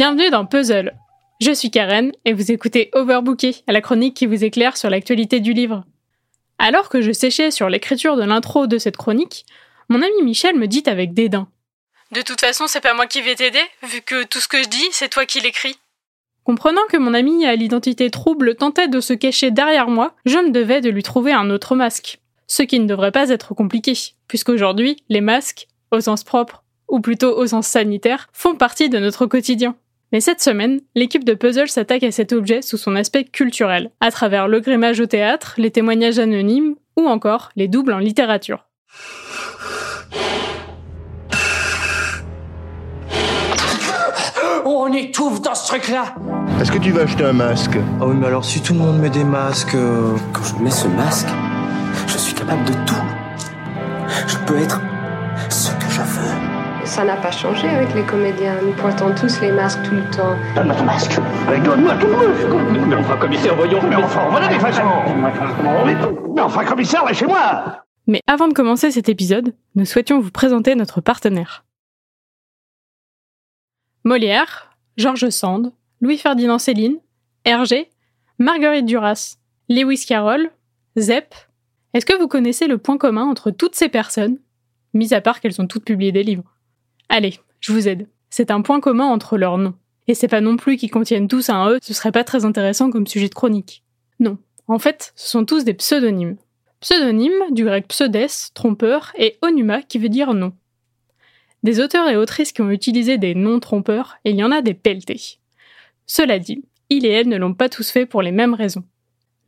Bienvenue dans Puzzle. Je suis Karen et vous écoutez Overbooké, à la chronique qui vous éclaire sur l'actualité du livre. Alors que je séchais sur l'écriture de l'intro de cette chronique, mon ami Michel me dit avec dédain De toute façon, c'est pas moi qui vais t'aider, vu que tout ce que je dis, c'est toi qui l'écris. Comprenant que mon ami à l'identité trouble tentait de se cacher derrière moi, je me devais de lui trouver un autre masque. Ce qui ne devrait pas être compliqué, puisqu'aujourd'hui, les masques, au sens propre, ou plutôt au sens sanitaire, font partie de notre quotidien. Mais cette semaine, l'équipe de Puzzle s'attaque à cet objet sous son aspect culturel, à travers le grémage au théâtre, les témoignages anonymes, ou encore les doubles en littérature. On étouffe dans ce truc-là Est-ce que tu vas acheter un masque? Ah oui, mais alors si tout le monde met des masques... euh, Quand je mets ce masque, je suis capable de tout. Je peux être Ça n'a pas changé avec les comédiens. Nous portons tous les masques tout le temps. Donne-moi ton masque. Donne-moi ton masque. Mais enfin, commissaire, voyons. Mais enfin, voilà des façons. Mais enfin, commissaire, lâchez-moi. Mais avant de commencer cet épisode, nous souhaitions vous présenter notre partenaire. Molière, Georges Sand, Louis-Ferdinand Céline, Hergé, Marguerite Duras, Lewis Carroll, Zepp. Est-ce que vous connaissez le point commun entre toutes ces personnes, mis à part qu'elles ont toutes publié des livres? Allez, je vous aide. C'est un point commun entre leurs noms. Et c'est pas non plus qu'ils contiennent tous un E, ce serait pas très intéressant comme sujet de chronique. Non. En fait, ce sont tous des pseudonymes. Pseudonyme, du grec pseudes, trompeur, et onuma, qui veut dire nom. Des auteurs et autrices qui ont utilisé des noms trompeurs, et il y en a des pelletés. Cela dit, il et elle ne l'ont pas tous fait pour les mêmes raisons.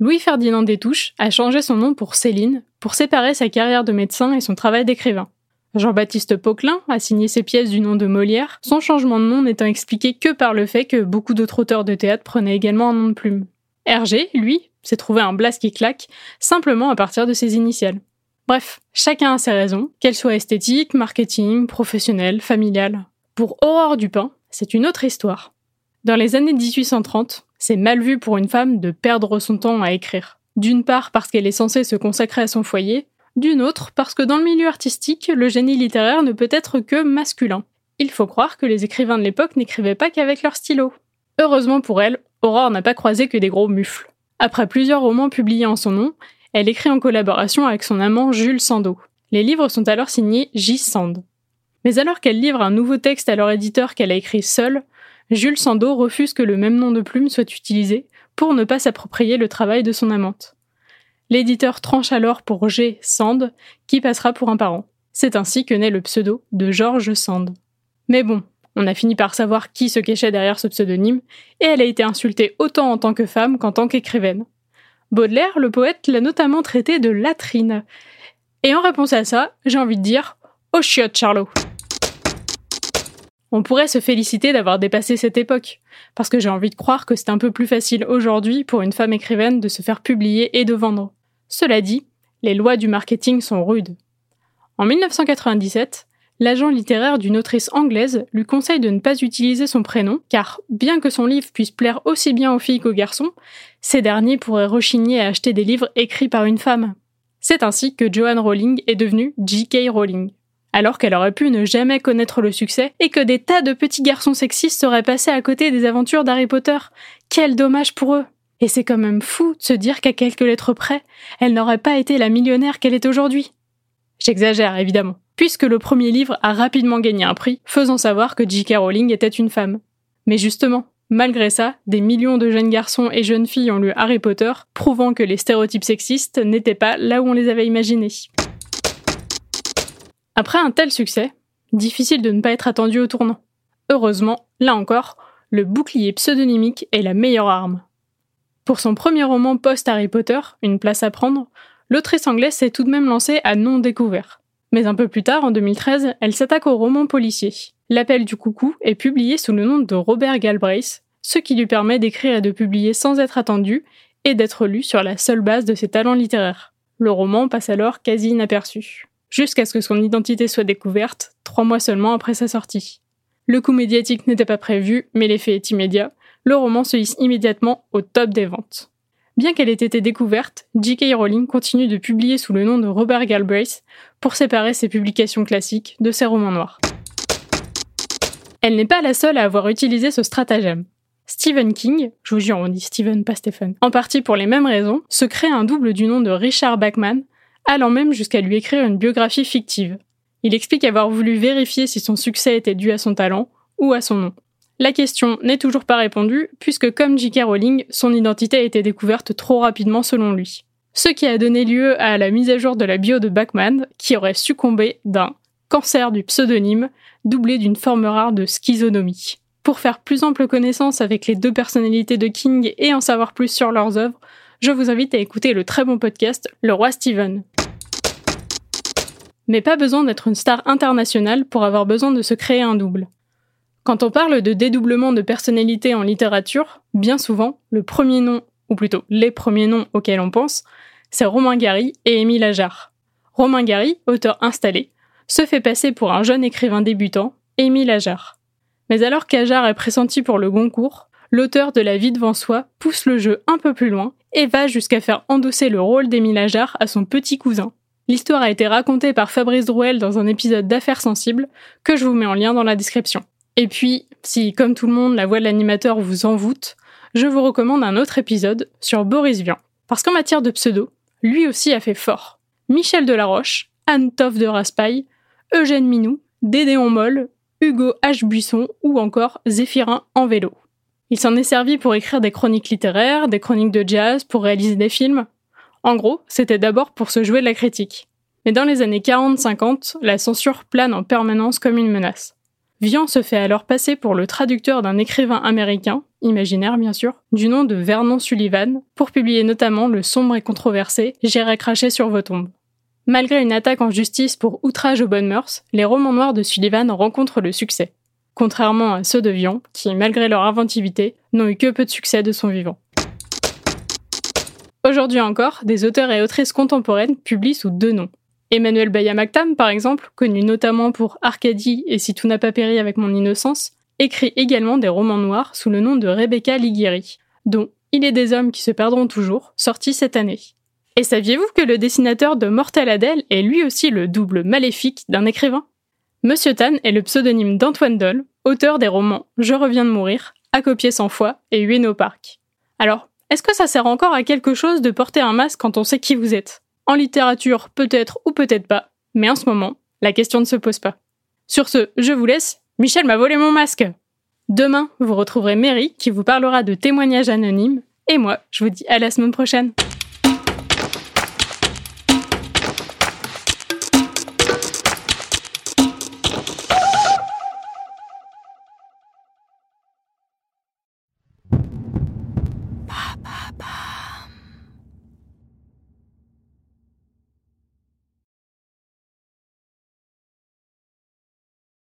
Louis-Ferdinand Détouche a changé son nom pour Céline pour séparer sa carrière de médecin et son travail d'écrivain. Jean-Baptiste Poquelin a signé ses pièces du nom de Molière, son changement de nom n'étant expliqué que par le fait que beaucoup d'autres auteurs de théâtre prenaient également un nom de plume. Hergé, lui, s'est trouvé un blast qui claque, simplement à partir de ses initiales. Bref, chacun a ses raisons, qu'elles soient esthétiques, marketing, professionnelles, familiales. Pour Aurore Dupin, c'est une autre histoire. Dans les années 1830, c'est mal vu pour une femme de perdre son temps à écrire. D'une part parce qu'elle est censée se consacrer à son foyer, d'une autre parce que dans le milieu artistique, le génie littéraire ne peut être que masculin. Il faut croire que les écrivains de l'époque n'écrivaient pas qu'avec leur stylo. Heureusement pour elle, Aurore n'a pas croisé que des gros mufles. Après plusieurs romans publiés en son nom, elle écrit en collaboration avec son amant Jules Sandeau. Les livres sont alors signés J. Sand. Mais alors qu'elle livre un nouveau texte à leur éditeur qu'elle a écrit seule, Jules Sandeau refuse que le même nom de plume soit utilisé pour ne pas s'approprier le travail de son amante. L'éditeur tranche alors pour G. Sand, qui passera pour un parent. C'est ainsi que naît le pseudo de Georges Sand. Mais bon, on a fini par savoir qui se cachait derrière ce pseudonyme, et elle a été insultée autant en tant que femme qu'en tant qu'écrivaine. Baudelaire, le poète, l'a notamment traitée de latrine. Et en réponse à ça, j'ai envie de dire « Oh chiotte, Charlot !» On pourrait se féliciter d'avoir dépassé cette époque, parce que j'ai envie de croire que c'est un peu plus facile aujourd'hui pour une femme écrivaine de se faire publier et de vendre. Cela dit, les lois du marketing sont rudes. En 1997, l'agent littéraire d'une autrice anglaise lui conseille de ne pas utiliser son prénom, car bien que son livre puisse plaire aussi bien aux filles qu'aux garçons, ces derniers pourraient rechigner à acheter des livres écrits par une femme. C'est ainsi que Joanne Rowling est devenue J.K. Rowling. Alors qu'elle aurait pu ne jamais connaître le succès et que des tas de petits garçons sexistes seraient passés à côté des aventures d'Harry Potter. Quel dommage pour eux! Et c'est quand même fou de se dire qu'à quelques lettres près, elle n'aurait pas été la millionnaire qu'elle est aujourd'hui. J'exagère, évidemment, puisque le premier livre a rapidement gagné un prix, faisant savoir que J.K. Rowling était une femme. Mais justement, malgré ça, des millions de jeunes garçons et jeunes filles ont lu Harry Potter, prouvant que les stéréotypes sexistes n'étaient pas là où on les avait imaginés. Après un tel succès, difficile de ne pas être attendu au tournant. Heureusement, là encore, le bouclier pseudonymique est la meilleure arme. Pour son premier roman post-Harry Potter, Une place à prendre, l'autrice anglaise s'est tout de même lancée à nom découvert. Mais un peu plus tard, en 2013, elle s'attaque au roman policier. L'appel du coucou est publié sous le nom de Robert Galbraith, ce qui lui permet d'écrire et de publier sans être attendu et d'être lu sur la seule base de ses talents littéraires. Le roman passe alors quasi inaperçu, jusqu'à ce que son identité soit découverte, trois mois seulement après sa sortie. Le coup médiatique n'était pas prévu, mais l'effet est immédiat, le roman se hisse immédiatement au top des ventes. Bien qu'elle ait été découverte, J.K. Rowling continue de publier sous le nom de Robert Galbraith pour séparer ses publications classiques de ses romans noirs. Elle n'est pas la seule à avoir utilisé ce stratagème. Stephen King, je vous jure, on dit Stephen, pas Stephen, en partie pour les mêmes raisons, se crée un double du nom de Richard Bachman, allant même jusqu'à lui écrire une biographie fictive. Il explique avoir voulu vérifier si son succès était dû à son talent ou à son nom. La question n'est toujours pas répondue, puisque comme J.K. Rowling, son identité a été découverte trop rapidement selon lui. Ce qui a donné lieu à la mise à jour de la bio de Bachman, qui aurait succombé d'un cancer du pseudonyme, doublé d'une forme rare de schizonomie. Pour faire plus ample connaissance avec les deux personnalités de King et en savoir plus sur leurs œuvres, je vous invite à écouter le très bon podcast Le Roi Steven. Mais pas besoin d'être une star internationale pour avoir besoin de se créer un double. Quand on parle de dédoublement de personnalité en littérature, bien souvent, le premier nom, ou plutôt les premiers noms auxquels on pense, c'est Romain Gary et Émile Ajar. Romain Gary, auteur installé, se fait passer pour un jeune écrivain débutant, Émile Ajar. Mais alors qu'Ajar est pressenti pour le Goncourt, l'auteur de La vie devant soi pousse le jeu un peu plus loin et va jusqu'à faire endosser le rôle d'Émile Ajar à son petit cousin. L'histoire a été racontée par Fabrice Drouel dans un épisode d'Affaires sensibles que je vous mets en lien dans la description. Et puis, si comme tout le monde la voix de l'animateur vous envoûte, je vous recommande un autre épisode sur Boris Vian. Parce qu'en matière de pseudo, lui aussi a fait fort. Michel Delaroche, Anne Toff de Raspail, Eugène Minou, Dédéon Moll, Hugo H. Buisson ou encore Zéphirin en vélo. Il s'en est servi pour écrire des chroniques littéraires, des chroniques de jazz, pour réaliser des films. En gros, c'était d'abord pour se jouer de la critique. Mais dans les années 40-50, la censure plane en permanence comme une menace. Vian se fait alors passer pour le traducteur d'un écrivain américain, imaginaire bien sûr, du nom de Vernon Sullivan, pour publier notamment le sombre et controversé J'irai cracher sur vos tombes. Malgré une attaque en justice pour outrage aux bonnes mœurs, les romans noirs de Sullivan rencontrent le succès. Contrairement à ceux de Vian, qui, malgré leur inventivité, n'ont eu que peu de succès de son vivant. Aujourd'hui encore, des auteurs et autrices contemporaines publient sous deux noms. Emmanuel Bayamaktam, par exemple, connu notamment pour Arcadie et Si tout n'a pas péri avec mon innocence, écrit également des romans noirs sous le nom de Rebecca Liguieri, dont Il est des hommes qui se perdront toujours, sorti cette année. Et saviez-vous que le dessinateur de Mortel Adèle est lui aussi le double maléfique d'un écrivain? Monsieur Tan est le pseudonyme d'Antoine Doll, auteur des romans Je reviens de mourir, À copier sans foi et Hueno au parc. Alors, est-ce que ça sert encore à quelque chose de porter un masque quand on sait qui vous êtes? En littérature, peut-être ou peut-être pas, mais en ce moment, la question ne se pose pas. Sur ce, je vous laisse. Michel m'a volé mon masque. Demain, vous retrouverez Mary qui vous parlera de témoignages anonymes, et moi, je vous dis à la semaine prochaine.